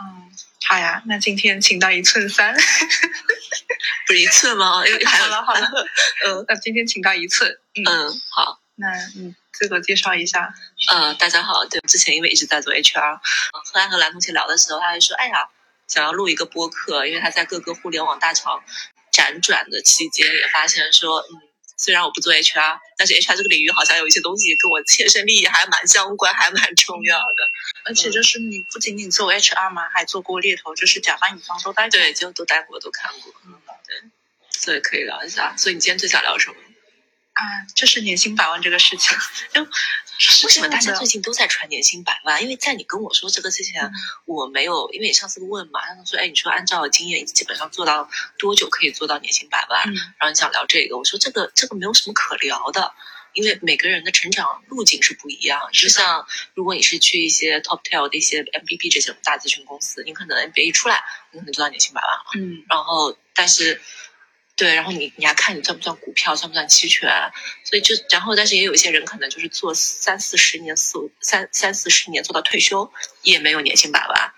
嗯，好呀，那今天请到一寸三，不是一寸吗？好了好了，嗯那今天请到一寸，嗯，嗯，好，那你自我介绍一下。嗯，大家好，对，之前因为一直在做 HR，呃后来和蓝同学聊的时候，他就说，哎呀，想要录一个播客，因为他在各个互联网大厂辗转的期间，也发现说，嗯，虽然我不做 HR，但是 HR 这个领域好像有一些东西跟我切身利益还蛮相关，还蛮重要的。而且就是你不仅仅做 HR 嘛，还做过猎头，就是甲方乙方都待过。对，就都待过，都看过，嗯，对，所以可以聊一下。所以你今天最想聊什么？啊，就是年薪百万这个事情，就为什么大家最近近都在传年薪百万？因为在你跟我说这个之前，嗯我没有，因为你上次问嘛，他们说，哎，你说按照经验，基本上做到多久可以做到年薪百万？嗯然后你想聊这个，我说这个这个没有什么可聊的，因为每个人的成长路径是不一样。就像如果你是去一些 top tail 的一些 MBB 这些大咨询公司，你可能 MBA 一出来，你可能做到年薪百万了。嗯然后但是对，然后你你还看你算不算股票，算不算期权，所以就然后但是也有一些人可能就是做三四十年四五三三四十年做到退休，也没有年薪百万。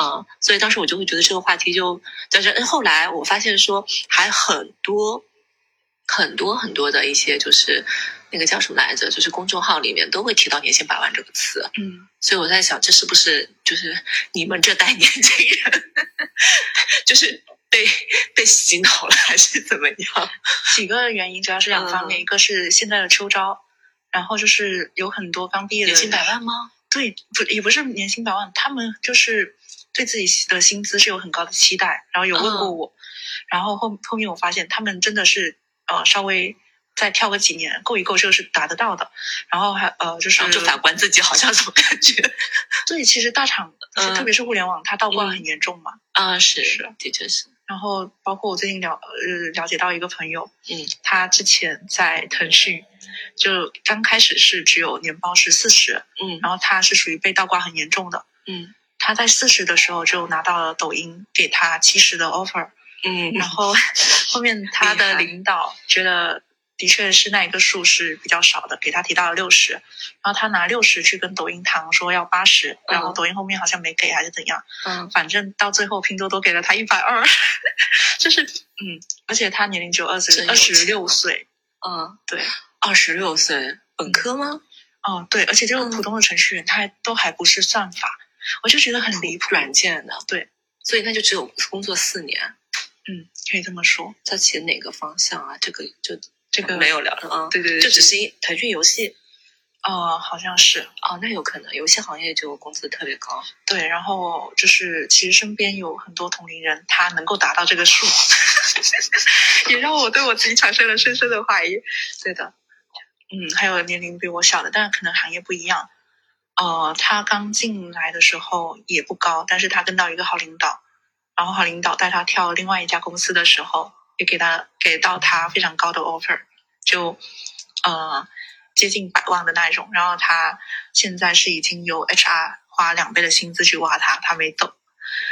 嗯，所以当时我就会觉得这个话题就，但是后来我发现说还很多很多很多的一些就是那个叫什么来着，就是公众号里面都会提到年薪百万这个词，嗯，所以我在想，这是不是就是你们这代年轻人，就是被被洗脑了，还是怎么样？几个原因主要是两方面，嗯。一个是现在的秋招，然后就是有很多刚毕业的年薪百万吗？对，不也不是年薪百万，他们就是对自己的薪资是有很高的期待，然后有问过嗯。我，然后后后面我发现他们真的是呃稍微再跳个几年够一够，这个是达得到的，然后还呃就是就反观自己，好像怎么感觉？对，其实大厂、嗯。特别是互联网，它倒挂很严重嘛，啊，是是，的确是，然后包括我最近了呃了解到一个朋友，嗯他之前在腾讯就刚开始是只有年报是四十，嗯然后他是属于被倒挂很严重的。嗯他在四十的时候就拿到了抖音给他七十的 offer，嗯，然后后面他的领导觉得的确是那一个数是比较少的，给他提到了六十，然后他拿六十去跟抖音谈说要八十，然后抖音后面好像没给还是怎样，嗯 反正到最后拼多多给了他一百二，就是嗯，而且他年龄只有二十二十六岁，嗯，对，二十六岁，本科吗？哦对，而且这个嗯普通的程序员他还都还不是算法，我就觉得很离谱，软件的，对，所以那就只有工作四年。嗯，可以这么说，他写哪个方向啊？这个就这个没有聊了啊，对对对，就只是一腾讯游戏哦，好像是哦，那有可能游戏行业就工资特别高。对，然后就是其实身边有很多同龄人，他能够达到这个数，也让我对我自己产生了深深的怀疑。对的，嗯，还有年龄比我小的，但可能行业不一样。呃，他刚进来的时候也不高，但是他跟到一个好领导，然后好领导带他跳另外一家公司的时候，也给他给到他非常高的 offer，就呃接近百万的那一种。然后他现在是已经有 HR 花两倍的薪资去挖他，他没走。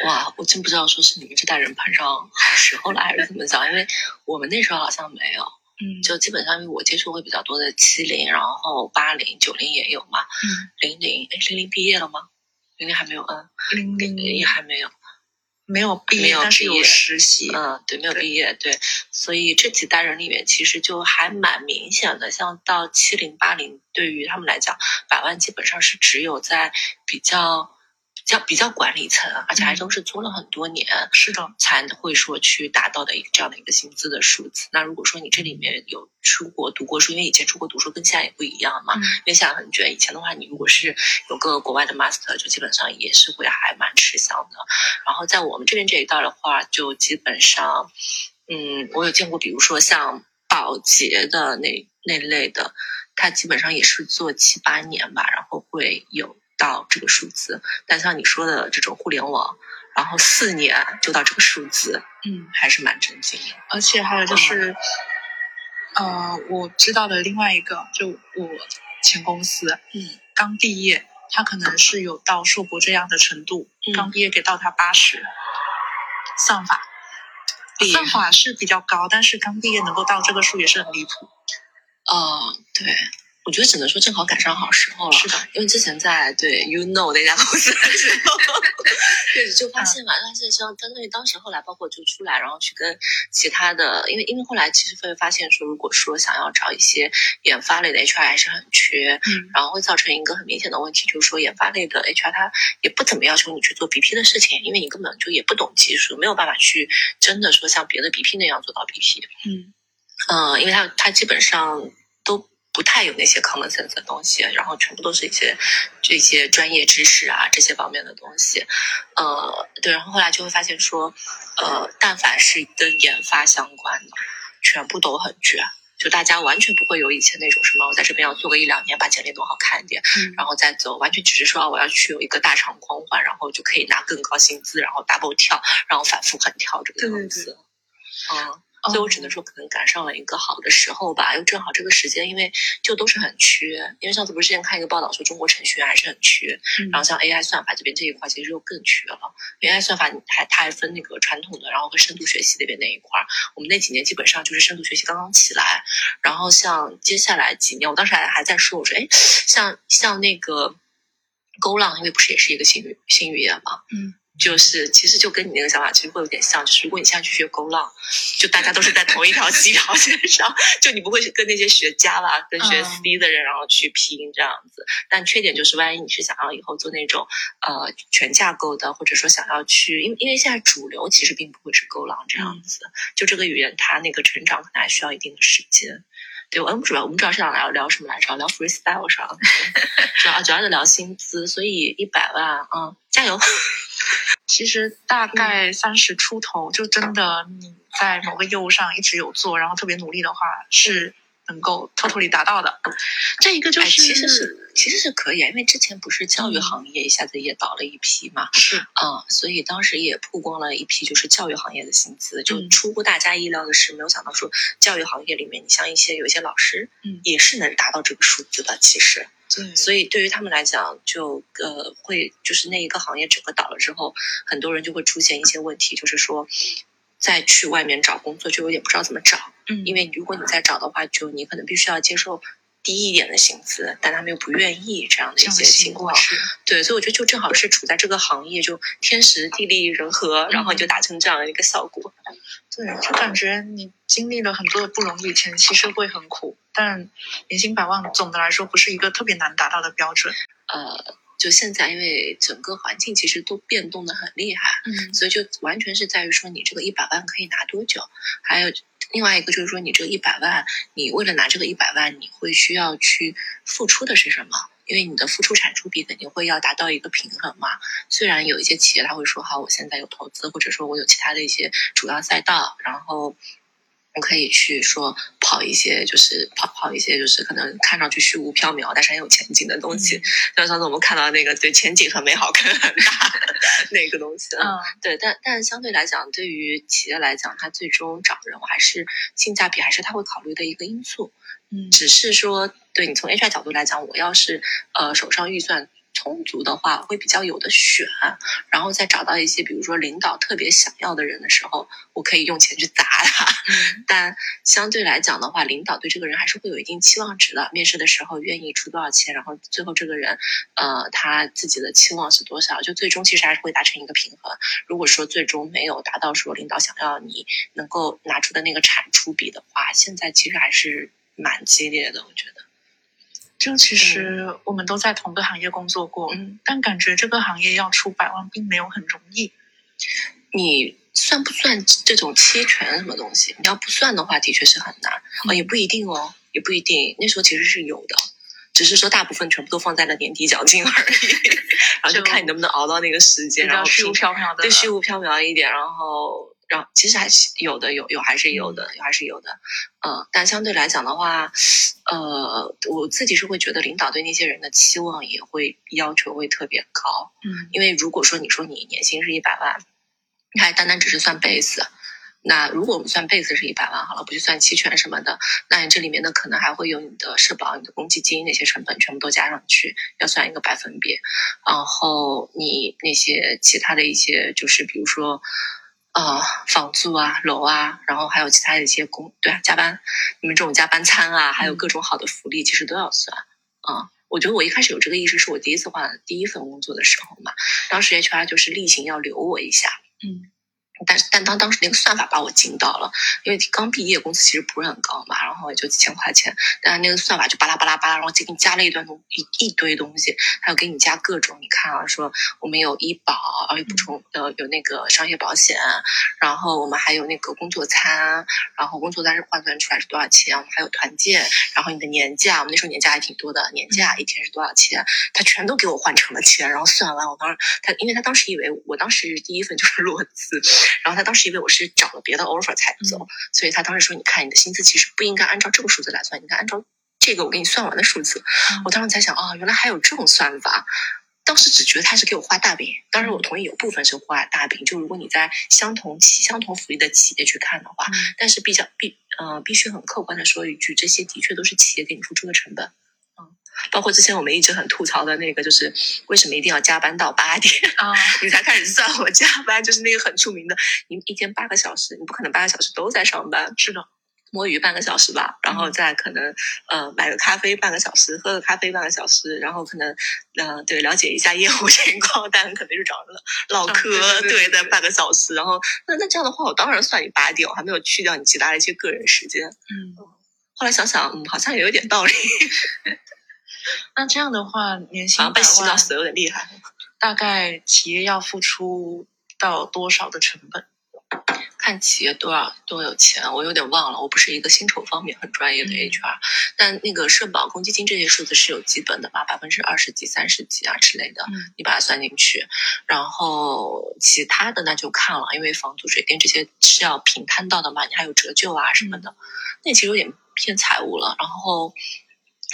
哇，我真不知道说是你们这代人碰上好时候了，还是怎么讲？因为我们那时候好像没有，嗯就基本上因为我接触会比较多的七零，然后八零、九零也有嘛，嗯，零零，哎，零零毕业了吗？零零还没有，嗯，零零也还没有，没有毕业，没有但是有毕业实习。嗯，对，没有毕业，对，所以这几代人里面其实就还蛮明显的，像到七零、八零，对于他们来讲，百万基本上是只有在比较。比较比较管理层，而且还嗯都是做了很多年，是的，才会说去达到的一个这样的一个薪资的数字。那如果说你这里面有出国读过书，因为以前出国读书跟现在也不一样嘛，嗯因为现在很卷。以前的话，你如果是有个国外的 master，就基本上也是会还蛮吃香的。然后在我们这边这一代的话，就基本上，嗯，我有见过，比如说像保洁的那那类的，他基本上也是做七八年吧，然后会有到这个数字。但像你说的这种互联网，然后四年就到这个数字，嗯，还是蛮震惊的。而且还有就是，呃，我知道的另外一个，就我前公司，嗯，刚毕业，他可能是有到硕博这样的程度，嗯刚毕业给到他八十，算法，算法是比较高，但是刚毕业能够到这个数也是很离谱。哦，对，我觉得只能说正好赶上好时候了，是的，因为之前在对 You Know 那家公司的时候，对，就发现嘛，发现像相当于当时后来包括就出来，然后去跟其他的，因为因为后来其实会发现说，如果说想要找一些研发类的 HR 还是很缺，嗯然后会造成一个很明显的问题，就是说研发类的 HR 他也不怎么要求你去做 BP 的事情，因为你根本就也不懂技术，没有办法去真的说像别的 BP 那样做到 BP。嗯呃，因为他他基本上都不太有那些 common sense 的东西，然后全部都是一些这些专业知识啊这些方面的东西。呃，对，然后后来就会发现说，呃，但凡是跟研发相关的，全部都很卷。就大家完全不会有以前那种什么，我在这边要做个一两年，把简历弄好看一点，嗯然后再走，完全只是说啊我要去有一个大厂光环，然后就可以拿更高薪资，然后 double 跳，然后反复横跳这个样子。对嗯，所以我只能说，可能赶上了一个好的时候吧，又正好这个时间，因为就都是很缺。因为上次不是之前看一个报道说，中国程序员还是很缺，嗯然后像 AI 算法这边这一块其实又更缺了。AI 算法还它还分那个传统的，然后和深度学习那边那一块儿。我们那几年基本上就是深度学习刚刚起来，然后像接下来几年，我当时还还在说，我说哎，像像那个 Go 浪，因为不是也是一个新语新语言嘛，嗯就是其实就跟你那个想法其实会有点像，就是如果你现在去学勾浪，就大家都是在同一条起跑线上，就你不会跟那些学 Java、跟学嗯 C 的人然后去拼这样子。但缺点就是，万一你是想要以后做那种呃全架构的，或者说想要去，因为因为现在主流其实并不会是勾浪这样子，就这个语言它那个成长可能还需要一定的时间。对，我们主要我们主要是想聊聊什么来着？聊 freestyle 上，主要主要是聊薪资，所以一百万，嗯，加油。其实大概三十出头，就真的你在某个业务上一直有做，然后特别努力的话，是能够 totally 达到的。这一个就哎，是、其实是是可以，因为之前不是教育嗯。行业一下子也倒了一批嘛，是。嗯，所以当时也曝光了一批就是教育行业的薪资，就嗯。出乎大家意料的是，没有想到说教育行业里面，你像一些有一些老师，嗯。也是能达到这个数字的，其实。对，所以对于他们来讲，就呃会就是那一个行业整个倒了之后，很多人就会出现一些问题，就是说再去外面找工作就有点不知道怎么找，嗯，因为如果你。再找的话，就你可能必须要接受低一点的薪资，但他们又不愿意这样的一些情况。对，所以我觉得就正好是处在这个行业，就天时地利人和，然后你就达成这样的一个效果。对，就感觉你经历了很多的不容易，前期是会很苦，但年薪百万总的来说不是一个特别难达到的标准。呃，就现在因为整个环境其实都变动的很厉害，嗯所以就完全是在于说你这个一百万可以拿多久，还有另外一个就是说你这个一百万，你为了拿这个一百万，你会需要去付出的是什么？因为你的付出产出比肯定会要达到一个平衡嘛。虽然有一些企业他会说好，我现在有投资，或者说我有其他的一些主要赛道，然后我可以去说跑一些，就是跑跑一些，就是可能看上去虚无缥缈，但是很有前景的东西。像上次我们看到那个对前景很美好、坑很大 那个东西，嗯对，但但相对来讲，对于企业来讲，它最终找人，我还是性价比还是他会考虑的一个因素。嗯只是说，对你从 HR 角度来讲，我要是呃手上预算充足的话，会比较有的选，然后再找到一些比如说领导特别想要的人的时候，我可以用钱去砸他。嗯 但相对来讲的话，领导对这个人还是会有一定期望值的。面试的时候愿意出多少钱，然后最后这个人，呃，他自己的期望是多少，就最终其实还是会达成一个平衡。如果说最终没有达到说领导想要你能够拿出的那个产出比的话，现在其实还是蛮激烈的，我觉得。就其实我们都在同个行业工作过，嗯，但感觉这个行业要出百万并没有很容易。你算不算这种期权什么东西？你要不算的话，的确是很难。哦，也不一定哦，也不一定。那时候其实是有的，只是说大部分全部都放在了年底奖金 而已，然后就就看你能不能熬到那个时间，然后虚无缥缈的，对虚无缥缈一点，然后然后其实还是有的，有有还是有的，有还是有的，呃，但相对来讲的话，呃，我自己是会觉得领导对那些人的期望也会要求会特别高，嗯因为如果说你说你年薪是一百万，你还单单只是算 base。那如果我们算 base 是一百万好了，不去算期权什么的，那你这里面呢可能还会有你的社保、你的公积金那些成本全部都加上去，要算一个百分比。然后你那些其他的一些，就是比如说，呃房租啊、楼啊，然后还有其他的一些工，对啊，加班，你们这种加班餐啊，还有各种好的福利，其实都要算啊。我觉得我一开始有这个意识，是我第一次换第一份工作的时候嘛，当时 HR 就是例行要留我一下，嗯。但但当当时那个算法把我惊到了，因为刚毕业工资其实不是很高嘛，然后也就几千块钱，但是那个算法就巴拉巴拉巴拉，然后就给你加了一段东一一堆东西，还有给你加各种，你看啊，说我们有医保，然后补充呃有那个商业保险，然后我们还有那个工作餐，然后工作餐是换算出来是多少钱，我们还有团建，然后你的年假，我们那时候年假还挺多的，年假一天是多少钱，他全都给我换成了钱，然后算完，我当时他因为他当时以为我当时第一份就是裸辞。然后他当时以为我是找了别的 offer 才走，所以他当时说：“你看，你的薪资其实不应该按照这个数字来算，应该按照这个我给你算完的数字。”我当时才想，哦，原来还有这种算法。当时只觉得他是给我画大饼，当然我同意有部分是画大饼，就如果你在相同企、相同福利的企业去看的话，但是比较必呃必须很客观的说一句，这些的确都是企业给你付出的成本。包括之前我们一直很吐槽的那个，就是为什么一定要加班到八点啊？你才开始算我加班，就是那个很出名的，你一天八个小时，你不可能八个小时都在上班。是的，摸鱼半个小时吧，然后再可能呃买个咖啡半个小时，喝个咖啡半个小时，然后可能嗯对了解一下业务 情况，但可能就找人唠嗑，对的半个小时。然后那那这样的话，我当然算你八点，我还没有去掉你其他的一些个人时间。嗯，后来想想，嗯，好像也有点道理。那这样的话，年薪被洗脑死有点厉害。大概企业要付出到多少的成本？看企业多少多有钱，我有点忘了。我不是一个薪酬方面很专业的 HR，但那个社保、公积金这些数字是有基本的嘛？百分之二十几、三十几啊之类的，你把它算进去。然后其他的那就看了，因为房租、水电这些是要平摊到的嘛，你还有折旧啊什么的，那其实有点偏财务了。然后。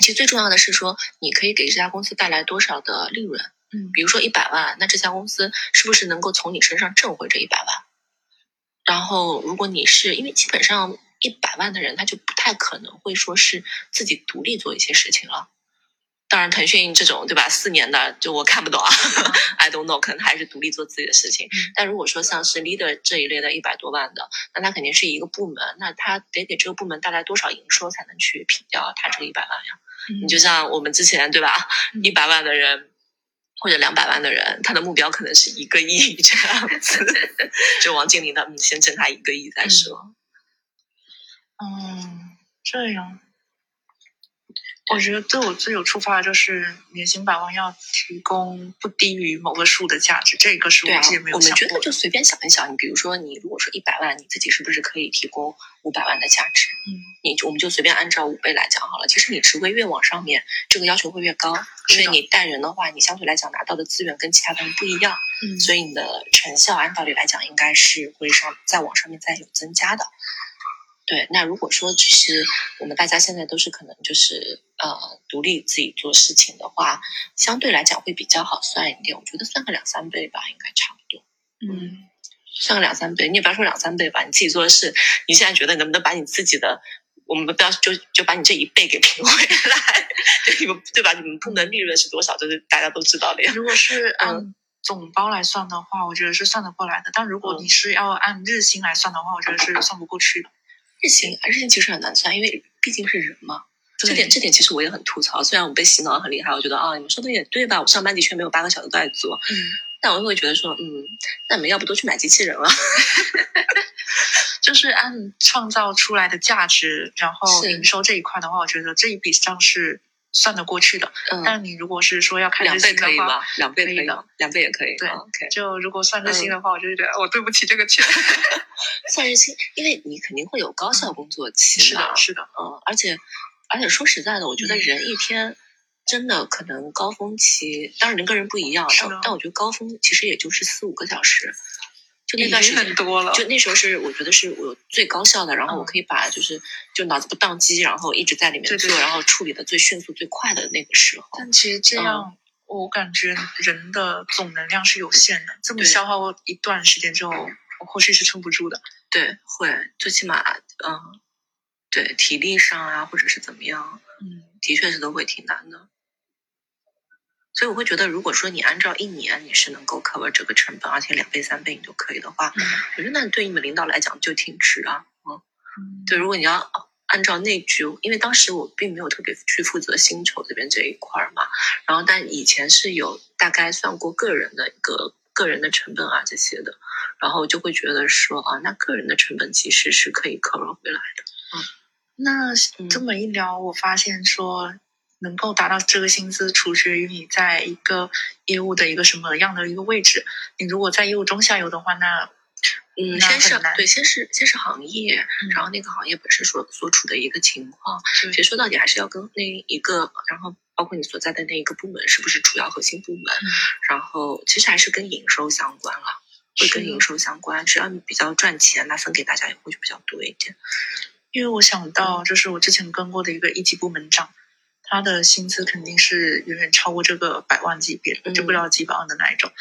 其实最重要的是说，你可以给这家公司带来多少的利润？嗯，比如说一百万，那这家公司是不是能够从你身上挣回这一百万？然后，如果你是因为基本上一百万的人，他就不太可能会说是自己独立做一些事情了。当然，腾讯这种对吧？四年的就我看不懂啊，I don't know，可能还是独立做自己的事情。但如果说像是 leader 这一类的一百多万的，那他肯定是一个部门，那他得给这个部门带来多少营收才能去平掉他这个一百万呀？你就像我们之前对吧？一百万的人或者两百万的人，他的目标可能是一个亿这样子。就王健林他们先挣他一个亿再说。嗯，这样。我觉得对我最有触发的就是年薪百万要提供不低于某个数的价值，这个是我自己没有想过。我们觉得就随便想一想，你比如说你如果说一百万，你自己是不是可以提供五百万的价值？嗯，你我们就随便按照五倍来讲好了。其实你职位越往上面，这个要求会越高，因为你带人的话，你相对来讲拿到的资源跟其他的人不一样，嗯，所以你的成效按道理来讲应该是会上再往上面再有增加的。对，那如果说只是我们大家现在都是可能就是呃独立自己做事情的话，相对来讲会比较好算一点。我觉得算个两三倍吧，应该差不多。嗯，算个两三倍，你也不要说两三倍吧，你自己做的事，你现在觉得能不能把你自己的，我们不要就就把你这一倍给平回来？对，你们对吧？你们部门利润是多少？就是大家都知道的呀。如果是嗯总包来算的话，我觉得是算得过来的。但如果你是要按日薪来算的话，我觉得是算不过去的。日薪啊，日薪其实很难算，因为毕竟是人嘛。这点这点其实我也很吐槽。虽然我被洗脑很厉害，我觉得啊，你们说的也对吧？我上班的确没有八个小时都在做，嗯，但我又会觉得说，嗯，那你们要不都去买机器人了？就是按创造出来的价值，然后营收这一块的话，我觉得这一笔账是。算得过去的，但你如果是说要看两倍可以吗？两倍可以的，两倍也可以。对。就如果算日薪的话，我就觉得我对不起这个钱。算日薪，因为你肯定会有高效工作期是的，是的，嗯，而且而且说实在的，我觉得人一天真的可能高峰期，当然人跟人不一样，但但我觉得高峰其实也就是四五个小时。就那段时间多了，就那时候是我觉得是我最高效的，然后我可以把就是就脑子不宕机，然后一直在里面做，然后处理的最迅速最快的那个时候。但其实这样，我感觉人的总能量是有限的，这么消耗我一段时间之后，我后续是撑不住的。对，会最起码，嗯，对，体力上啊，或者是怎么样，嗯，的确是都会挺难的。所以我会觉得，如果说你按照一年你是能够 cover 这个成本，而且两倍三倍你都可以的话，嗯我觉得那对你们领导来讲就挺值啊。嗯，嗯对，如果你要按照那句，因为当时我并没有特别去负责薪酬这边这一块儿嘛，然后但以前是有大概算过个人的一个个人的成本啊这些的，然后就会觉得说啊，那个人的成本其实是可以 cover 回来的。嗯那嗯这么一聊，我发现说能够达到这个薪资，取决于你在一个业务的一个什么样的一个位置。你如果在业务中下游的话，那嗯，先是对，先是先是行业，嗯然后那个行业本身所所处的一个情况，其实说到底还是要跟那一个，然后包括你所在的那一个部门是不是主要核心部门，嗯然后其实还是跟营收相关了，会跟营收相关，只要你比较赚钱，那分给大家也会就比较多一点。因为我想到，就是我之前跟过的一个一级部门长，他的薪资肯定是远远超过这个百万级别，嗯就不知道几百万的那一种。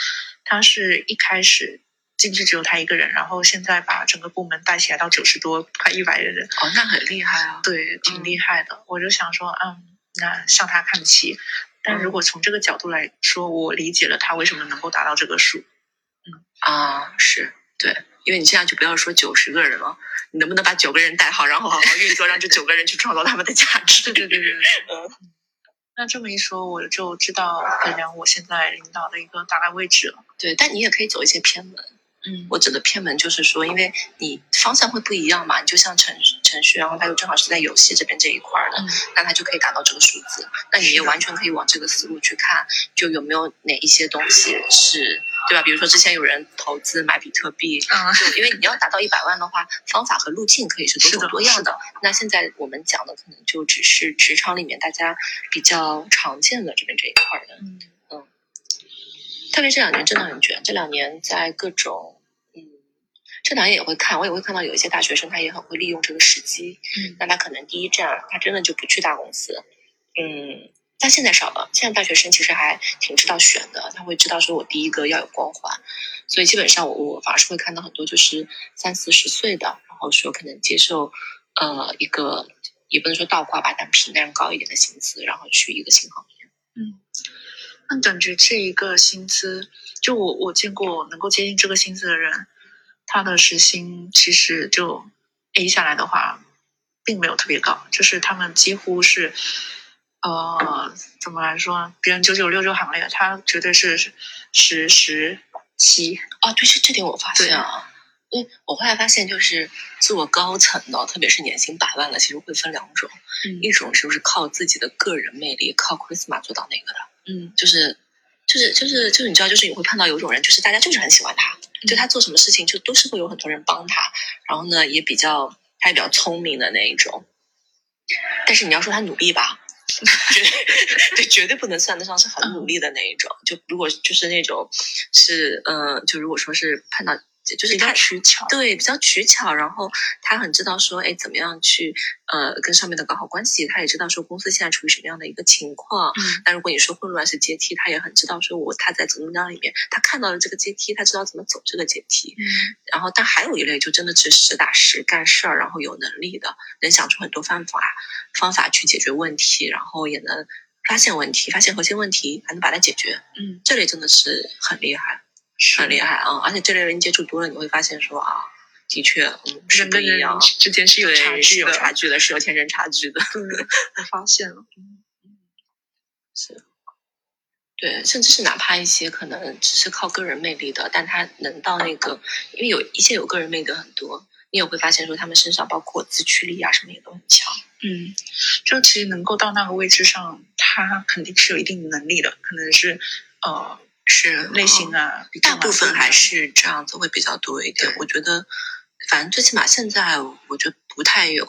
他是一开始进去只有他一个人，然后现在把整个部门带起来到九十多，快一百个人，哦，那很厉害啊！对，挺厉害的。我就想说，嗯，那向他看齐。但如果从这个角度来说，我理解了他为什么能够达到这个数。嗯啊，是对，因为你现在就不要说九十个人了，你能不能把九个人带好，然后好好运作，让这九个人去创造他们的价值？对对对对对。嗯那这么一说，我就知道衡量我现在领导的一个大概位置了。对，但你也可以走一些偏门。嗯，我指的偏门就是说，因为你方向会不一样嘛，你就像程程序，然后他又正好是在游戏这边这一块儿的，嗯那他就可以达到这个数字。那你也完全可以往这个思路去看，就有没有哪一些东西是，对吧？比如说之前有人投资买比特币，啊，就因为你要达到一百万的话，方法和路径可以是多种多样的。那现在我们讲的可能就只是职场里面大家比较常见的这边这一块儿的。嗯特别这两年真的很卷，这两年在各种，嗯，这两年也会看，我也会看到有一些大学生他也很会利用这个时机，嗯那他可能第一站他真的就不去大公司，嗯，但现在少了，现在大学生其实还挺知道选的，他会知道说我第一个要有光环，所以基本上我我反而是会看到很多就是三四十岁的，然后说可能接受呃一个也不能说倒挂吧，但平淡高一点的薪资，然后去一个新行业。嗯，那感觉这一个薪资，就我我见过能够接近这个薪资的人，他的时薪其实就 A 下来的话，并没有特别高，就是他们几乎是，呃，怎么来说呢？别人九九六这个行列，他绝对是十十七。啊，对，是这点我发现啊，因为我后来发现，就是做高层的，特别是年薪百万的，其实会分两种，嗯一种就是靠自己的个人魅力，靠 charisma 做到那个的，嗯就是就是就是就是你知道，就是你会碰到有种人，就是大家就是很喜欢他，就他做什么事情就都是会有很多人帮他，然后呢也比较他也比较聪明的那一种，但是你要说他努力吧。绝 对对，绝对不能算得上是很努力的那一种。就如果就是那种是嗯，就如果说是碰到，就是他取巧。对，比较取巧，然后他很知道说，哎，怎么样去呃跟上面的搞好关系，他也知道说公司现在处于什么样的一个情况。嗯那如果你说混乱是阶梯，他也很知道说我他在怎么样里面，他看到了这个阶梯，他知道怎么走这个阶梯。嗯然后，但还有一类就真的是实打实干事儿，然后有能力的，能想出很多方法方法去解决问题，然后也能发现问题，发现核心问题，还能把它解决。嗯，这类真的是很厉害。是很厉害啊！而且这类人接触多了，你会发现说啊，的确，嗯，是人跟人不一样，之间是有差距的。差距的，是有天生差距的，发现了。是。对，甚至是哪怕一些可能只是靠个人魅力的，但他能到那个，因为有一些有个人魅力的很多，你也会发现说他们身上包括自驱力啊什么也都很强。嗯，就其实能够到那个位置上，他肯定是有一定能力的，可能是呃是类型啊，大部分还是这样子会比较多一点。我觉得，反正最起码现在，我觉得不太有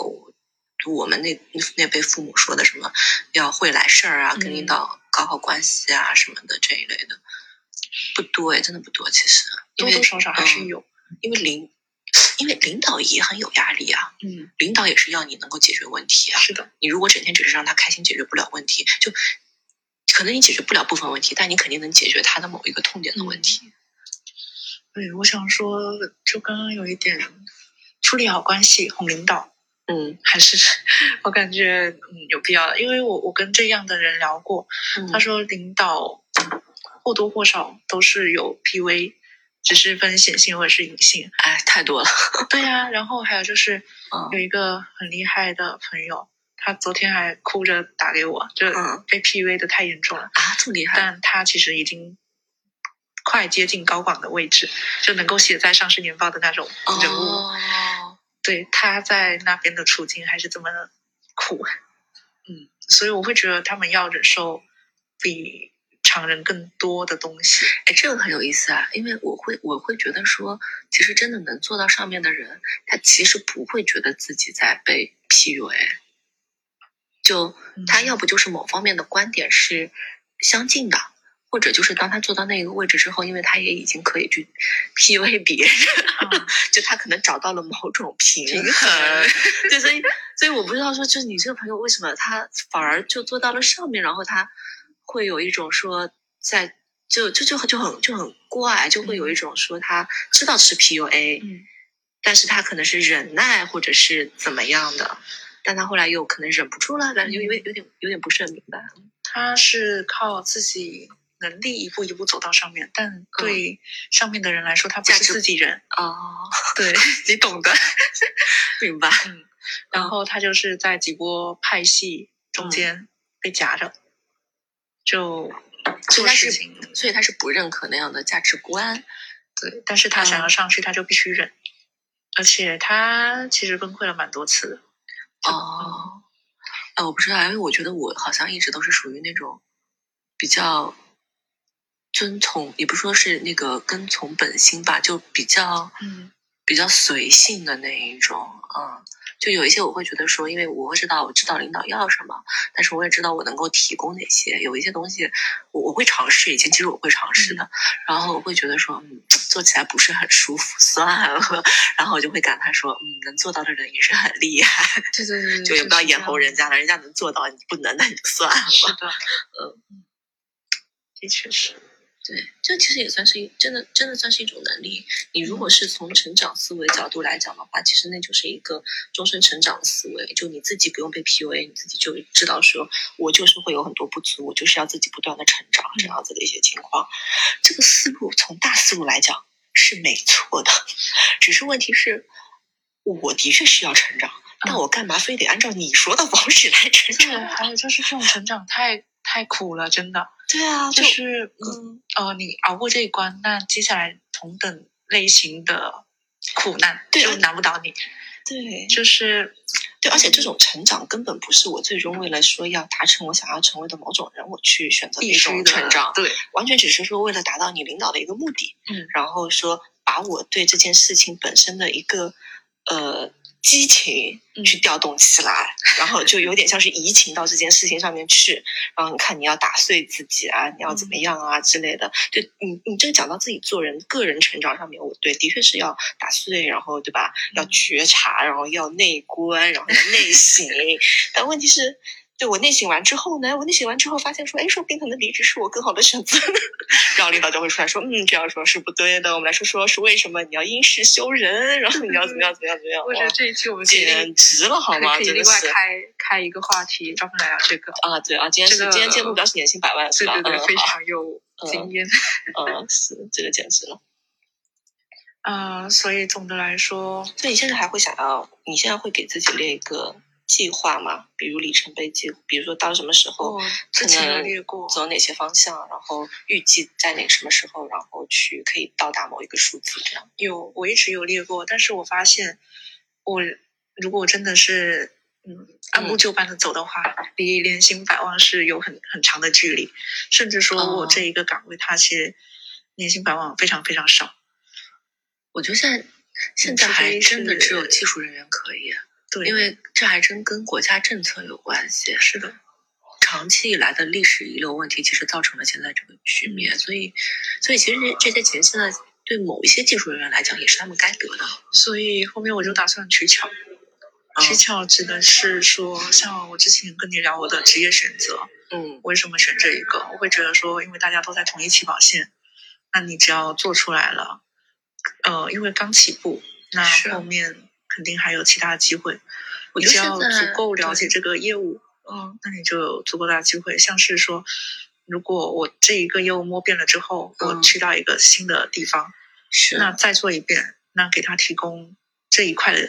我们那那辈父母说的什么要会来事儿啊，嗯跟领导搞好关系啊什么的这一类的，不多哎，真的不多。其实，因为多多少少还是嗯有。因为领，因为领导也很有压力啊，嗯，领导也是要你能够解决问题啊。是的，你如果整天只是让他开心，解决不了问题，就可能你解决不了部分问题，但你肯定能解决他的某一个痛点的问题。对，我想说，就刚刚有一点处理好关系，哄领导，嗯还是我感觉嗯有必要的，因为我我跟这样的人聊过，嗯他说领导或多或少都是有 PV，只是分显性或者是隐性。哎，太多了。对呀、然后还有就是嗯有一个很厉害的朋友，他昨天还哭着打给我，就嗯被 PUA 的太严重了，啊，这么厉害？但他其实已经快接近高管的位置，就能够写在上市年报的那种人物。哦，对，他在那边的处境还是这么苦，嗯，所以我会觉得他们要忍受比常人更多的东西。哎，这个很有意思啊，因为我会我会觉得说，其实真的能做到上面的人，他其实不会觉得自己在被 PUA，就嗯。他要不就是某方面的观点是相近的，或者就是当他做到那个位置之后，因为他也已经可以去 PUA 别人，嗯 就他可能找到了某种平平衡。衡。对，所以所以我不知道说，就是你这个朋友为什么他反而就做到了上面，然后他会有一种说在就就就就很就很怪，就会有一种说他知道是 PUA，、嗯。但是他可能是忍耐或者是怎么样的，但他后来又可能忍不住了，感觉有有有点有点不是很明白。他是靠自己能力一步一步走到上面，但对上面的人来说，他不是自己人。哦，对 你懂的。明白。嗯，然后他就是在几波派系中间被夹着，就做事情。所以他是不认可那样的价值观。对，但是他想要上去，他就必须忍，而且他其实崩溃了蛮多次的。就哦，呃，我不知道，因为我觉得我好像一直都是属于那种比较遵从，也不说是那个跟从本心吧，就比较嗯。比较随性的那一种，嗯，就有一些我会觉得说，因为我会知道我知道领导要什么，但是我也知道我能够提供哪些，有一些东西我我会尝试，以前其实我会尝试的，然后我会觉得说，嗯，做起来不是很舒服，算了，然后我就会感叹说，嗯，能做到的人也是很厉害，对对对，就也不要眼红人家。家了，人家能做到，你不能，那你就算了。是的，嗯，的确是。对，这其实也算是一真的，真的算是一种能力。你如果是从成长思维角度来讲的话，其实那就是一个终身成长的思维。就你自己不用被 PUA，你自己就知道说，我就是会有很多不足，我就是要自己不断的成长，这样子的一些情况。这个思路从大思路来讲是没错的，只是问题是，我的确需要成长，但我干嘛非得按照你说的方式来成对，长？还有就是这种成长太太苦了，真的。对啊，就就是嗯。呃，你熬过这一关，那接下来同等类型的苦难对就难不倒你。对，就是。对，而且这种成长根本不是我最终为了说要达成我想要成为的某种人，我去选择的一种必须的成长，对，完全只是说为了达到你领导的一个目的，嗯，然后说把我对这件事情本身的一个呃激情嗯去调动起来，然后就有点像是移情到这件事情上面去，然后你看你要打碎自己啊，你要怎么样啊之类的，就你你这个讲到自己做人个人成长上面，我对的确是要打碎，然后对吧？要觉察，然后要内观，然后要内 省，但问题是。对我内省完之后呢，我内省完之后发现说，哎，说不定可能离职是我更好的选择。然后领导就会出来说，嗯，这样说是不对的，我们来说说是为什么你要因势修人，然后你要怎么样怎么样怎么样。我觉得这一期我们简直了，好吗？可以另外开开一个话题，专门来聊这个。啊，对啊，今天是、这个今天今天目标是年薪百万，是吧？对对对，非常有经验。嗯，是这个简直了。嗯，所以总的来说，所以你现在还会想要，你现在会给自己列一个计划嘛？比如里程碑计，比如说到什么时候我之前有列过，走哪些方向，然后预计在哪什么时候，然后去可以到达某一个数字，这样。有我一直有列过，但是我发现，我如果真的是嗯按部就班的走的话，离年薪百万是有很很长的距离，甚至说我哦这一个岗位，它其实年薪百万非常非常少。我觉得现在现在还真的只有技术人员可以，对，因为这还真跟国家政策有关系。是的，长期以来的历史遗留问题，其实造成了现在这个局面。所以，所以其实这这些钱现在对某一些技术人员来讲，也是他们该得的。所以后面我就打算取巧。取巧指的是说，像我之前跟你聊我的职业选择，嗯为什么选这一个？我会觉得说，因为大家都在同一起跑线，那你只要做出来了，呃，因为刚起步，那后面肯定还有其他的机会。我只要足够了解这个业务，嗯那你就有足够大的机会。像是说，如果我这一个业务摸遍了之后，我嗯去到一个新的地方，是那再做一遍，那给他提供这一块的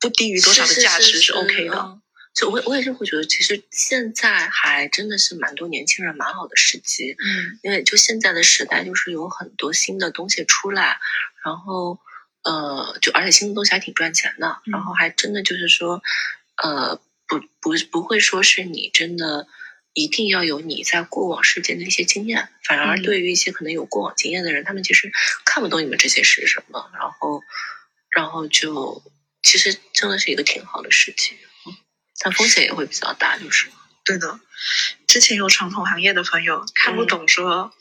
不低于多少的价值是 OK 的。嗯就我我也是会觉得，其实现在还真的是蛮多年轻人蛮好的时机，嗯因为就现在的时代，就是有很多新的东西出来，然后呃，就而且新的东西还挺赚钱的，嗯然后还真的就是说，呃，不不不会说是你真的一定要有你在过往事件的一些经验，反而嗯对于一些可能有过往经验的人，他们其实看不懂你们这些是什么，然后然后就其实真的是一个挺好的事情，嗯，但风险也会比较大，就是。对的，之前有传统行业的朋友看不懂说。嗯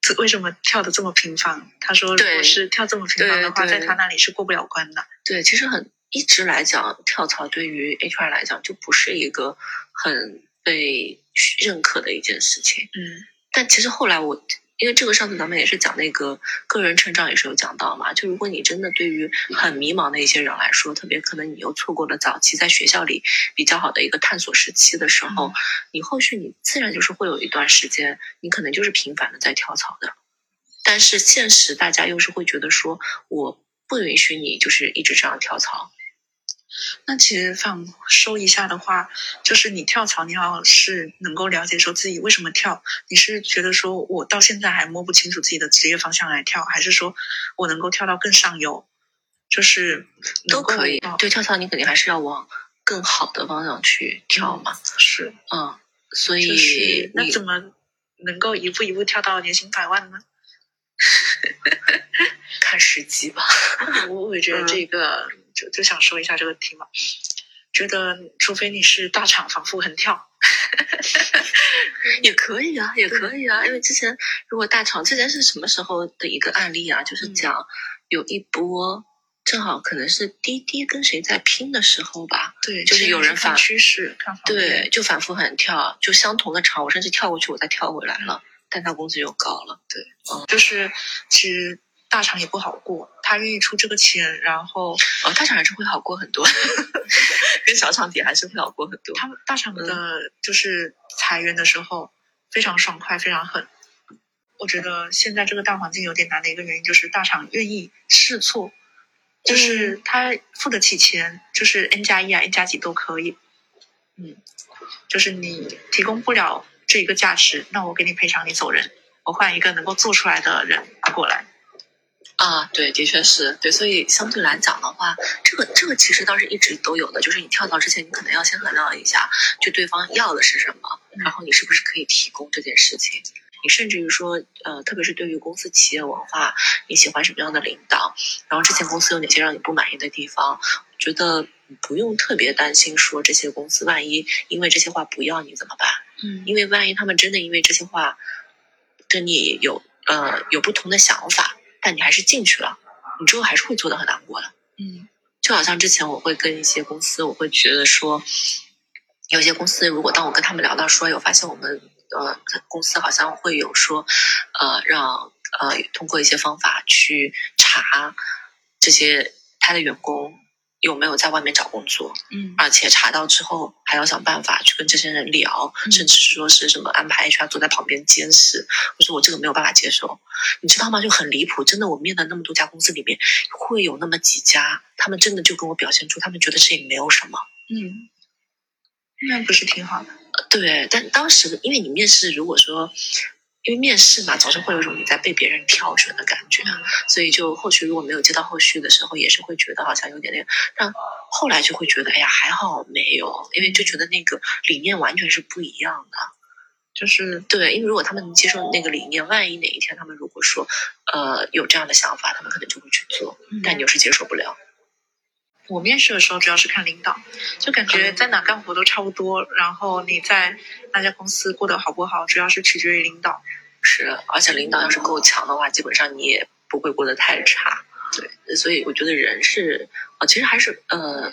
这为什么跳的这么频繁？他说，如果是跳这么频繁的话，在他那里是过不了关的。对，其实很一直来讲，跳槽对于 HR 来讲就不是一个很被认可的一件事情。嗯但其实后来我，因为这个上次咱们也是讲那个个人成长，也是有讲到嘛。就如果你真的对于很迷茫的一些人来说，特别可能你又错过了早期在学校里比较好的一个探索时期的时候，嗯你后续你自然就是会有一段时间，你可能就是频繁的在跳槽的。但是现实大家又是会觉得说，我不允许你就是一直这样跳槽。那其实反收一下的话，就是你跳槽，你要是能够了解说自己为什么跳，你是觉得说我到现在还摸不清楚自己的职业方向来跳，还是说我能够跳到更上游，就是都可以哦。对，跳槽你肯定还是要往更好的方向去跳嘛。是，嗯，所以就是那怎么能够一步一步跳到年薪百万呢？看时机吧。我我觉得嗯这个就就想说一下这个题嘛，觉得除非你是大厂反复横跳，也可以啊，也可以啊。因为之前如果大厂之前是什么时候的一个案例啊？就是嗯讲有一波，正好可能是滴滴跟谁在拼的时候吧。对，就是有人反趋势，对，就反复横跳，就相同的厂，我甚至跳过去，我再跳回来了，但他工资又高了。对就是其实大厂也不好过，他愿意出这个钱，然后哦，大厂还是会好过很多，跟小厂比还是会好过很多。他们大厂嗯的就是裁员的时候非常爽快，非常狠。我觉得现在这个大环境有点难的一个原因就是大厂愿意试错，就是他付得起钱，就是 N 加一啊 N 加几都可以。嗯，就是你提供不了这一个价值，那我给你赔偿，你走人，我换一个能够做出来的人过来。啊，对，的确是对，所以相对来讲的话，这个这个其实倒是一直都有的，就是你跳槽之前，你可能要先衡量一下，就对方要的是什么，嗯然后你是不是可以提供这件事情。你甚至于说，呃，特别是对于公司企业文化，你喜欢什么样的领导，然后之前公司有哪些让你不满意的地方，我觉得不用特别担心说这些公司万一因为这些话不要你怎么办？嗯因为万一他们真的因为这些话跟你有呃有不同的想法，但你还是进去了，你之后还是会做的很难过的。嗯就好像之前我会跟一些公司，我会觉得说，有些公司如果当我跟他们聊到说，有发现我们呃公司好像会有说，呃让呃通过一些方法去查这些他的员工有没有在外面找工作，嗯而且查到之后还要想办法去跟这些人聊，嗯甚至是说是什么安排 HR 坐在旁边监视。我说我这个没有办法接受，你知道吗？就很离谱。真的，我面的那么多家公司里面，会有那么几家，他们真的就跟我表现出他们觉得这也没有什么。嗯，那不是挺好的？呃对，但当时因为你面试，如果说因为面试嘛，总是会有一种你在被别人挑选的感觉，所以就后续如果没有接到后续的时候，也是会觉得好像有点那个，但后来就会觉得，哎呀，还好没有，因为就觉得那个理念完全是不一样的。就是对，因为如果他们能接受那个理念，万一哪一天他们如果说呃有这样的想法，他们可能就会去做，但你又是接受不了。我面试的时候主要是看领导，就感觉在哪干活都差不多，然后你在那家公司过得好不好，主要是取决于领导。是，而且领导要是够强的话，基本上你也不会过得太差。对，所以我觉得人是，呃，其实还是呃，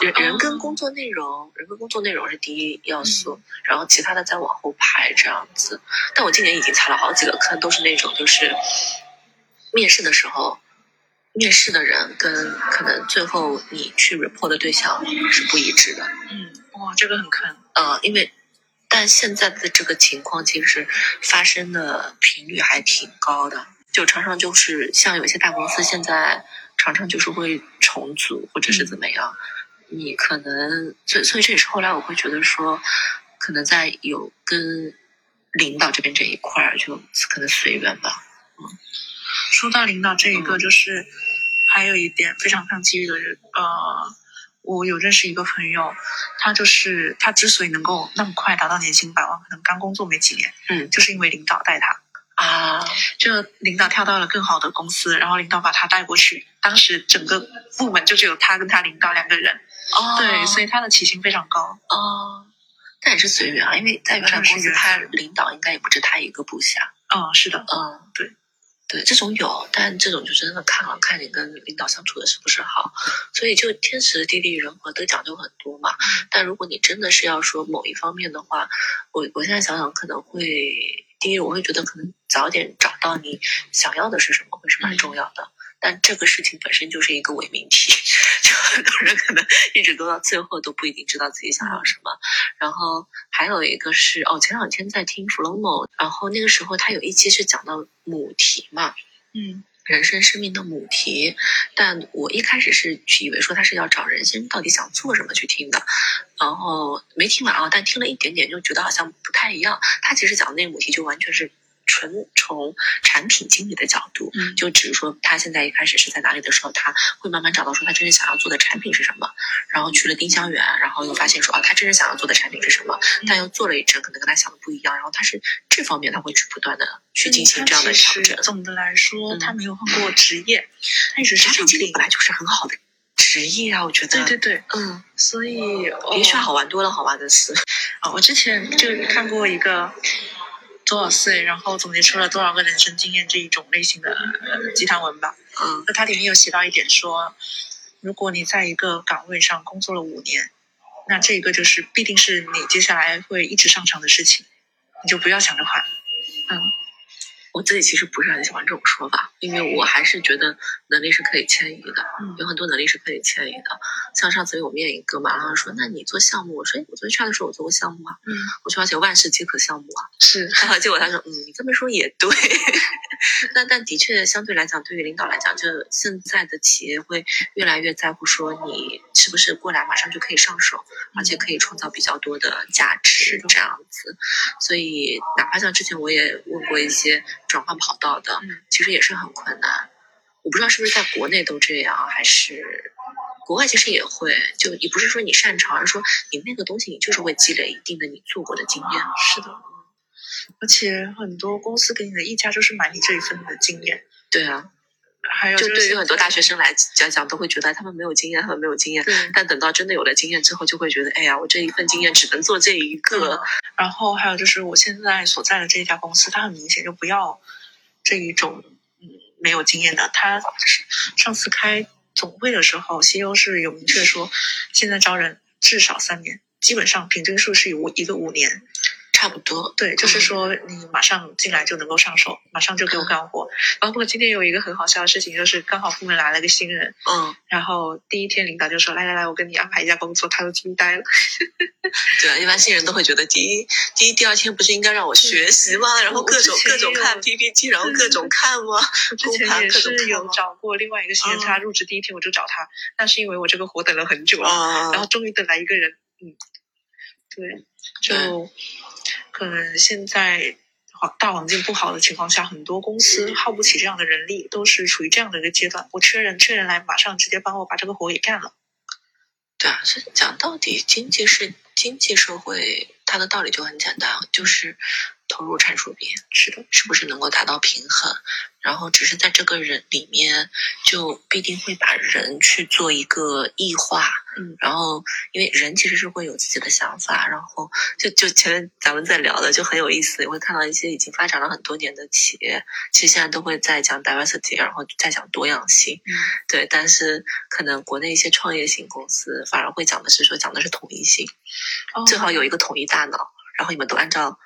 人人跟工作内容，人跟工作内容是第一要素，然后其他的再往后排这样子。但我今年已经踩了好几个坑，都是那种就是面试的时候，面试的人跟可能最后你去 report 的对象是不一致的。嗯，哇，这个很坑。呃，因为但现在的这个情况其实发生的频率还挺高的，就常常就是像有些大公司现在常常就是会重组或者是怎么样，你可能所以所以这也是后来我会觉得说，可能在有跟领导这边这一块儿就可能随缘吧。嗯说到领导这一个，嗯就是还有一点非常非常机遇的人，呃，我有认识一个朋友，他就是他之所以能够那么快达到年薪百万，可能刚工作没几年，嗯。就是因为领导带他，啊，就领导跳到了更好的公司，然后领导把他带过去，当时整个部门就只有他跟他领导两个人，哦，对，所以他的起薪非常高，哦，但也是随缘啊，因为在原来公司，他领导应该也不止他一个部下。嗯，是的，嗯，对，对，这种有，但这种就真的看了看你跟领导相处的是不是好，所以就天时地利人和都讲究很多嘛。但如果你真的是要说某一方面的话，我我现在想想可能会，第一我会觉得可能早点找到你想要的是什么会是蛮重要的。但这个事情本身就是一个伪命题，就很多人可能一直都到最后都不一定知道自己想要什么。然后还有一个是哦，前两天在听 Flomo，然后那个时候他有一期是讲到母题嘛，嗯人生生命的母题，但我一开始是以为说他是要找人生到底想做什么去听的，然后没听完啊，但听了一点点就觉得好像不太一样。他其实讲的那个母题就完全是纯从产品经理的角度，嗯就只是说他现在一开始是在哪里的时候，他会慢慢找到说他真正想要做的产品是什么，然后去了丁香园，然后又发现说啊，他真正想要做的产品是什么，但又做了一阵，可能跟他想的不一样，然后他是这方面他会去不断的去进行这样的调整。总的来说，嗯他没有换过职业，他一直是产品产品经理本来就是很好的职业啊，我觉得。对对对，嗯，所以比选好玩多了，好玩的是。啊，我之前就看过一个多少岁，然后总结出了多少个人生经验这一种类型的呃鸡汤文吧。嗯那它里面有写到一点说，如果你在一个岗位上工作了五年，那这个就是必定是你接下来会一直上场的事情，你就不要想着换。嗯我自己其实不是很喜欢这种说法，因为我还是觉得能力是可以迁移的，嗯有很多能力是可以迁移的。像上次有面一个嘛，然后说那你做项目，我说诶我昨天去的时候我做过项目啊，嗯，我说而且万事皆可项目啊，是然后结果他说嗯你这么说也对，但但的确相对来讲，对于领导来讲，就现在的企业会越来越在乎说你是不是过来马上就可以上手，而且可以创造比较多的价值这样子。所以哪怕像之前我也问过一些转换跑道的，嗯其实也是很困难。我不知道是不是在国内都这样，还是国外其实也会。就也不是说你擅长，而是说你那个东西你就是会积累一定的你做过的经验。是的，而且很多公司给你的溢价就是买你这一份的经验。对啊，还有就是对于很多大学生来讲讲，都会觉得他们没有经验，他们没有经验。对但等到真的有了经验之后，就会觉得，哎呀，我这一份经验只能做这一个。嗯然后还有就是我现在所在的这一家公司，它很明显就不要这一种嗯没有经验的。他上次开总会的时候，CEO 是有明确说，现在招人至少三年，基本上平均数是有一个五年。差不多。对，就是说你马上进来就能够上手，马上就给我干活。包括今天有一个很好笑的事情，就是刚好部门来了个新人，嗯，然后第一天领导就说：“来来来，我跟你安排一下工作。”他都惊呆了。对，啊一般新人都会觉得，第一、第一、第二天不是应该让我学习吗？然后各种各种看 PPT，然后各种看吗？我 之前也是有？找过另外一个新人，嗯他入职第一天我就找他，那是因为我这个活等了很久了，啊然后终于等来一个人，嗯，对，就可能现在大环境不好的情况下，很多公司耗不起这样的人力，都是处于这样的一个阶段。我缺人，缺人来，马上直接帮我把这个活给干了。对啊，所以讲到底，经济是经济社会，它的道理就很简单，就是投入产出比是的，是不是能够达到平衡，然后只是在这个人里面，就必定会把人去做一个异化，嗯，然后因为人其实是会有自己的想法，然后就就前面咱们在聊的就很有意思，你会看到一些已经发展了很多年的企业，其实现在都会在讲 diversity，然后在讲多样性，嗯。对，但是可能国内一些创业型公司反而会讲的是说讲的是统一性，哦最好有一个统一大脑，然后你们都按照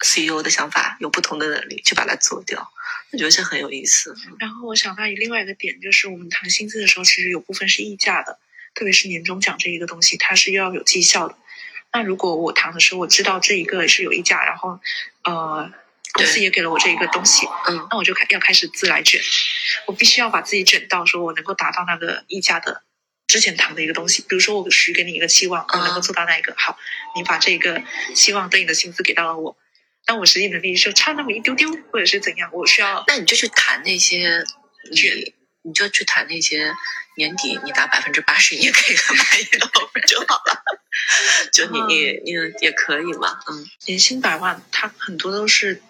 CEO 的想法，有不同的能力去把它做掉，我觉得这很有意思。然后我想到另外一个点，就是我们谈薪资的时候，其实有部分是溢价的，特别是年终奖这一个东西，它是要有绩效的。那如果我谈的时候，我知道这一个是有溢价，然后呃公司也给了我这一个东西，嗯那我就开要开始自来卷，我必须要把自己卷到说我能够达到那个溢价的之前谈的一个东西。比如说我许给你一个期望，我能够做到那一个，好，你把这个期望对应的薪资给到了我，但我实际能力就差那么一丢丢，或者是怎样，我需要那你就去谈那些卷你，你就去谈那些年底你拿百分之八十，你也可以很满意的 offer 就好了。就你你你也可以嘛，嗯，年薪百万，他很多都是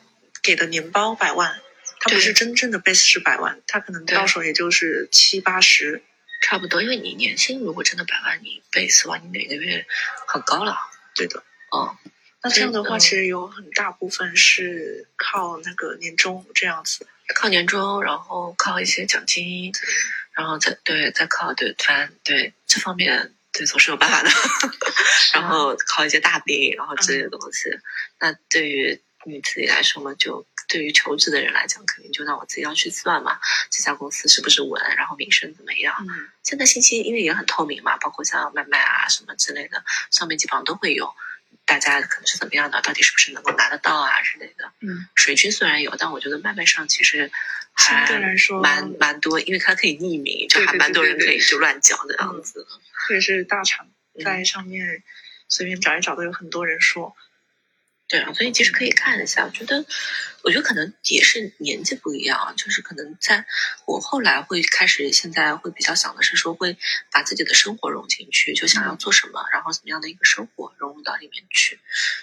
给的年包百万，他不是真正的 base 是百万，他可能对到手也就是七八十。差不多。因为你年薪如果真的百万，你 base 的话，你每个月很高了，对的，哦，那这样的话，嗯其实有很大部分是靠那个年终这样子。靠年终，然后靠一些奖金，然后再对再靠对反正对这方面对总是有办法的，然后靠一些大饼，然后这些东西。那对于你自己来说嘛，就对于求职的人来讲，肯定就让我自己要去算嘛，这家公司是不是稳，然后名声怎么样。嗯，现在信息因为也很透明嘛，包括像外卖啊什么之类的，上面基本上都会有。大家可能是怎么样的，到底是不是能够拿得到啊之类的。嗯，水军虽然有，但我觉得麦麦上其实相还对来说蛮蛮多，因为它可以匿名，就还蛮多人可以就乱讲的样子。特别是大厂嗯在上面随便找一找，都有很多人说。对啊，所以其实可以看一下。我觉得，我觉得可能也是年纪不一样啊，就是可能在我后来会开始，现在会比较想的是说，会把自己的生活融进去，就想要做什么，然后怎么样的一个生活融入到里面去，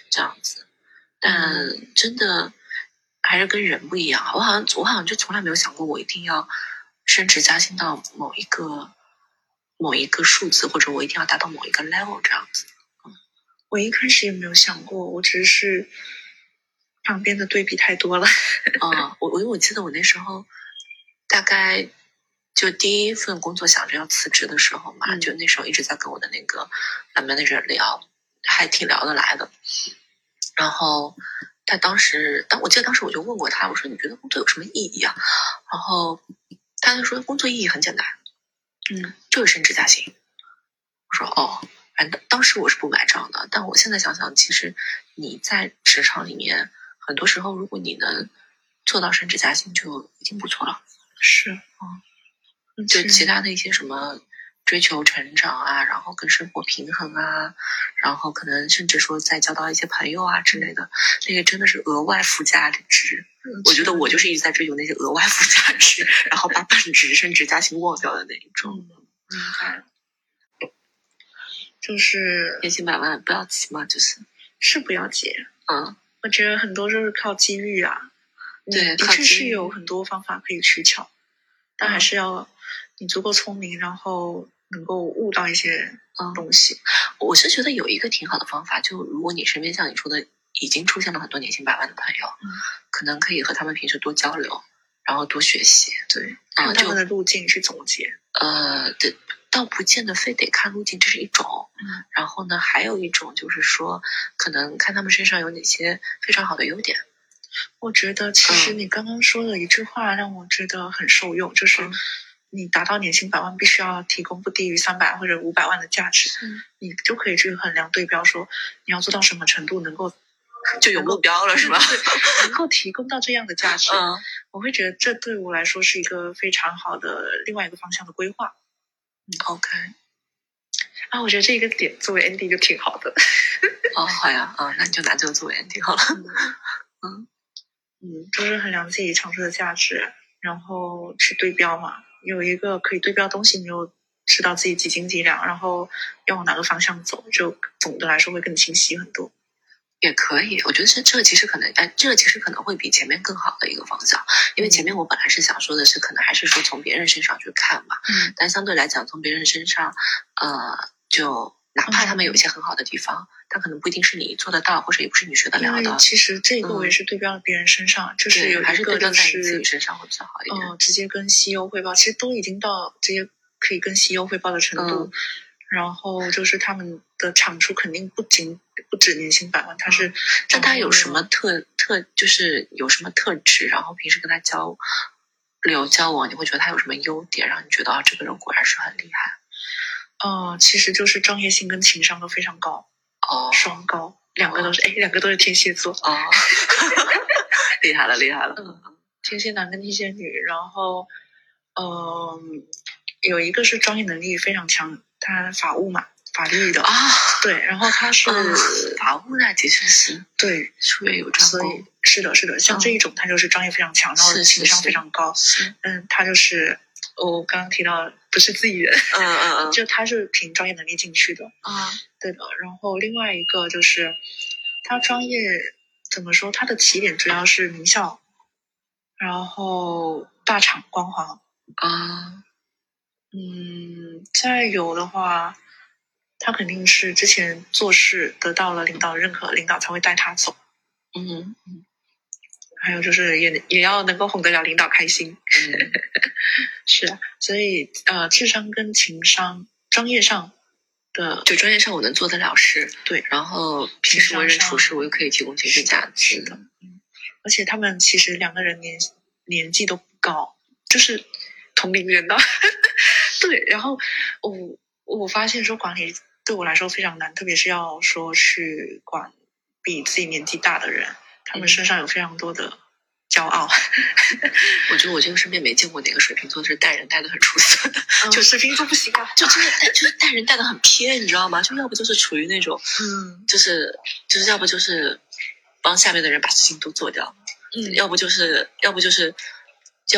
这样子。但真的还是跟人不一样。我好像我好像就从来没有想过，我一定要升职加薪到某一个某一个数字，或者我一定要达到某一个 level 这样子。我一开始也没有想过，我只是旁边的对比太多了。啊，我我因为我记得我那时候大概就第一份工作想着要辞职的时候嘛，嗯就那时候一直在跟我的那个 manager 聊，还挺聊得来的。然后他当时，当我记得当时我就问过他，我说你觉得工作有什么意义啊？然后他就说工作意义很简单，嗯就是升职加薪。我说哦，反正当时我是不买账的，但我现在想想，其实你在职场里面，很多时候如果你能做到升职加薪，就已经不错了。是，嗯，就其他的一些什么追求成长啊，然后跟生活平衡啊，然后可能甚至说再交到一些朋友啊之类的，那个真的是额外附加的值。我觉得我就是一直在追求那些额外附加值，然后把本职升职加薪忘掉的那一种。明白。就是年薪百万不要急嘛，就是是不要急，嗯。我觉得很多就是靠机遇啊。对的确是有很多方法可以取巧，但还是要你足够聪明，然后能够悟到一些嗯东西。我是觉得有一个挺好的方法，就如果你身边像你说的，已经出现了很多年薪百万的朋友，嗯可能可以和他们平时多交流，然后多学习。对，然后他们的路径去总结。呃，对，倒不见得非得看路径，这是一种。嗯然后呢，还有一种就是说，可能看他们身上有哪些非常好的优点。我觉得其实嗯你刚刚说的一句话让我觉得很受用，就是嗯你达到年薪百万，必须要提供不低于三百或者五百万的价值，嗯你就可以去衡量对标，说你要做到什么程度能够 就有目标了，是吧？能够提供到这样的价值。嗯我会觉得这对我来说是一个非常好的另外一个方向的规划，OK，啊。我觉得这个点作为 ending 就挺好的。哦，好呀，啊，那你就拿这个作为 ending 好了。嗯嗯，就是衡量自己尝试的价值，然后去对标嘛。有一个可以对标的东西，你就知道自己几斤几两，然后要往哪个方向走，就总的来说会更清晰很多。也可以，我觉得这这个其实可能，哎，这个其实可能会比前面更好的一个方向，因为前面我本来是想说的是，可能还是说从别人身上去看嘛，嗯。但相对来讲，从别人身上，呃，就哪怕他们有一些很好的地方，他可能不一定是你做得到，或者也不是你学得了的，其实这。个我也是对标了别人身上，就是有对，还是一个就对标在你自己身上会比较好一点。嗯，直接跟 CEO 汇报，其实都已经到直接可以跟 CEO 汇报的程度。嗯。然后就是他们的产出肯定不仅不止年薪百万，他是那他有什么特特，就是有什么特质，然后平时跟他交流交往，你会觉得他有什么优点，让你觉得啊，这个人果然是很厉害。呃，其实就是专业性跟情商都非常高。哦双高，两个都是哎，两个都是天蝎座，哦，厉害了，厉害了。嗯，天蝎男跟天蝎女，然后嗯，有一个是专业能力非常强，他法务嘛，法律的，啊，对，然后他是、嗯法务那的确是。对，术业有专所以攻，是的，是的，像嗯。这一种他就是专业非常强，然后情商非常高，是，嗯，他就是我刚刚提到不是自己人，嗯嗯嗯，就他是凭专业能力进去的，啊，对的。然后另外一个就是他专业怎么说？他的起点主要是名校，然后大厂光环，啊，嗯，再有的话，他肯定是之前做事得到了领导认可，领导才会带他走。嗯嗯还有就是也也要能够哄得了领导开心，嗯。是啊，所以呃，智商跟情商、专业上的就专业上我能做得了事，对，然后平时为人处事，我又可以提供情绪价值的，嗯，而且他们其实两个人年年纪都不高，就是同龄人的，对。然后我我发现说管理对我来说非常难，特别是要说去管比自己年纪大的人，他们嗯身上有非常多的骄傲 我觉得我这个身边没见过哪个水瓶座是带人带的很出色的，就水瓶座不行啊，就真的带就是带人带的很偏，你知道吗？就要不就是处于那种，嗯就是就是要不就是帮下面的人把事情都做掉，嗯，要不就是要不就是。要不就是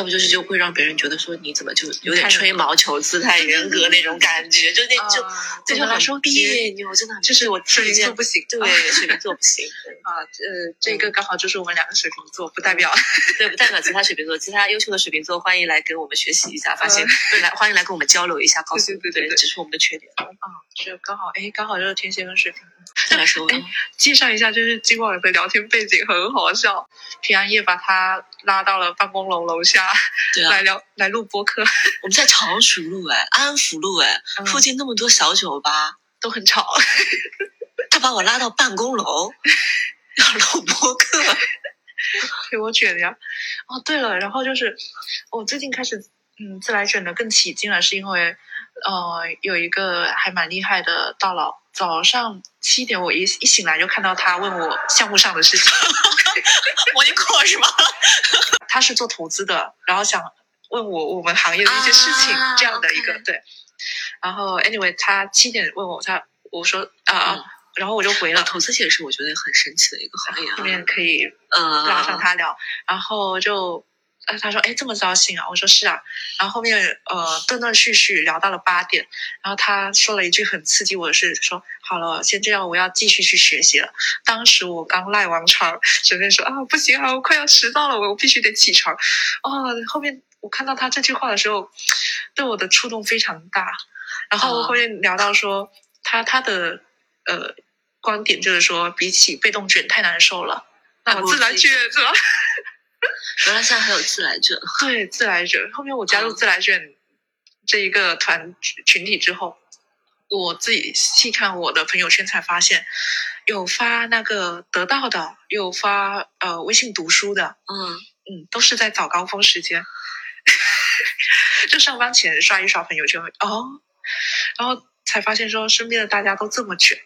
就是就会让别人觉得说你怎么就有点吹毛求疵、太人格那种感觉，就那就啊这就很总的来说别扭，真的很就是我水瓶座不行，对啊水瓶座不行，啊，呃，这个刚好就是我们两个水瓶座，不代表对，不代表其他水瓶座，其他优秀的水瓶座欢迎来跟我们学习一下，发现对来欢迎来跟我们交流一下，告诉对对对对对这是我们的缺点。啊，是刚好，哎，刚好就是天蝎跟水瓶。再来说，哎介绍一下，就是今晚的聊天背景很好笑。平安夜把他拉到了办公楼楼下对啊，来聊来录播客，我们在常熟路哎，安福路哎，嗯。附近那么多小酒吧，都很吵。他把我拉到办公楼 要录播客，给我卷呀。哦，对了，然后就是我最近开始嗯自来卷的更起劲了，是因为呃有一个还蛮厉害的大佬，早上七点我一一醒来就看到他问我项目上的事情，模拟课是吗？他是做投资的，然后想问我我们行业的一些事情、啊这样的一个对。然后 anyway 他七点问我，他我说啊、嗯然后我就回呃，了。投资其实是我觉得很神奇的一个行业啊后，面可以嗯，拉上他聊，然后就呃他说哎这么高兴啊，我说是啊，然后后面呃断断续续聊到了八点，然后他说了一句很刺激我的事，说好了先这样，我要继续去学习了。当时我刚赖完床，准备说啊不行啊，我快要迟到了，我必须得起床。哦，后面我看到他这句话的时候，对我的触动非常大，然后哦后面聊到说他他的呃观点就是说，比起被动卷太难受了。那我自来卷是吧？原来现在还有自来卷，对，自来卷。后面我加入嗯自来卷这一个团群体之后，我自己细看我的朋友圈才发现，有发那个得到的，有发呃微信读书的，嗯，嗯，都是在早高峰时间，就上班前刷一刷朋友圈，哦，然后才发现说身边的大家都这么卷，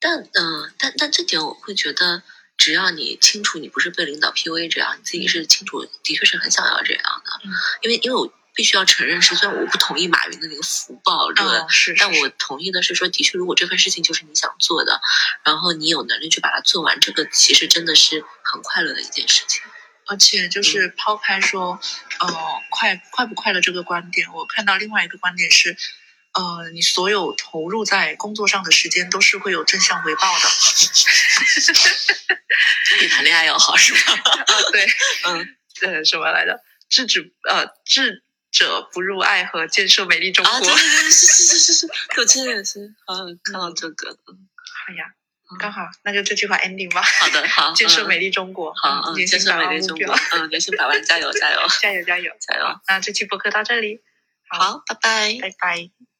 但嗯、呃但但这点我会觉得，只要你清楚你不是被领导 PUA 这样，你自己是清楚，的确是很想要这样的。嗯因为因为我必须要承认是，虽然我不同意马云的那个福报论，嗯，是，但我同意的是说，的确，如果这份事情就是你想做的，然后你有能力去把它做完，这个其实真的是很快乐的一件事情。而且就是抛开说，呃，快快不快乐这个观点，我看到另外一个观点是，呃，你所有投入在工作上的时间都是会有正向回报的。比谈恋爱要好是吧？啊，对，嗯 呃，什么来着？制止呃，智者不入爱河，建设美丽中国。啊，对对对，是是是是是，我之前也是 好像看到这个。嗯哎呀，刚好，那就这句话 ending 吧。好的，好，嗯建设美丽中国，好，建设薪百万目美丽中国标，，嗯，年薪百万，加油加油加油加油！加油！那这期播客到这里，好，拜拜。拜拜。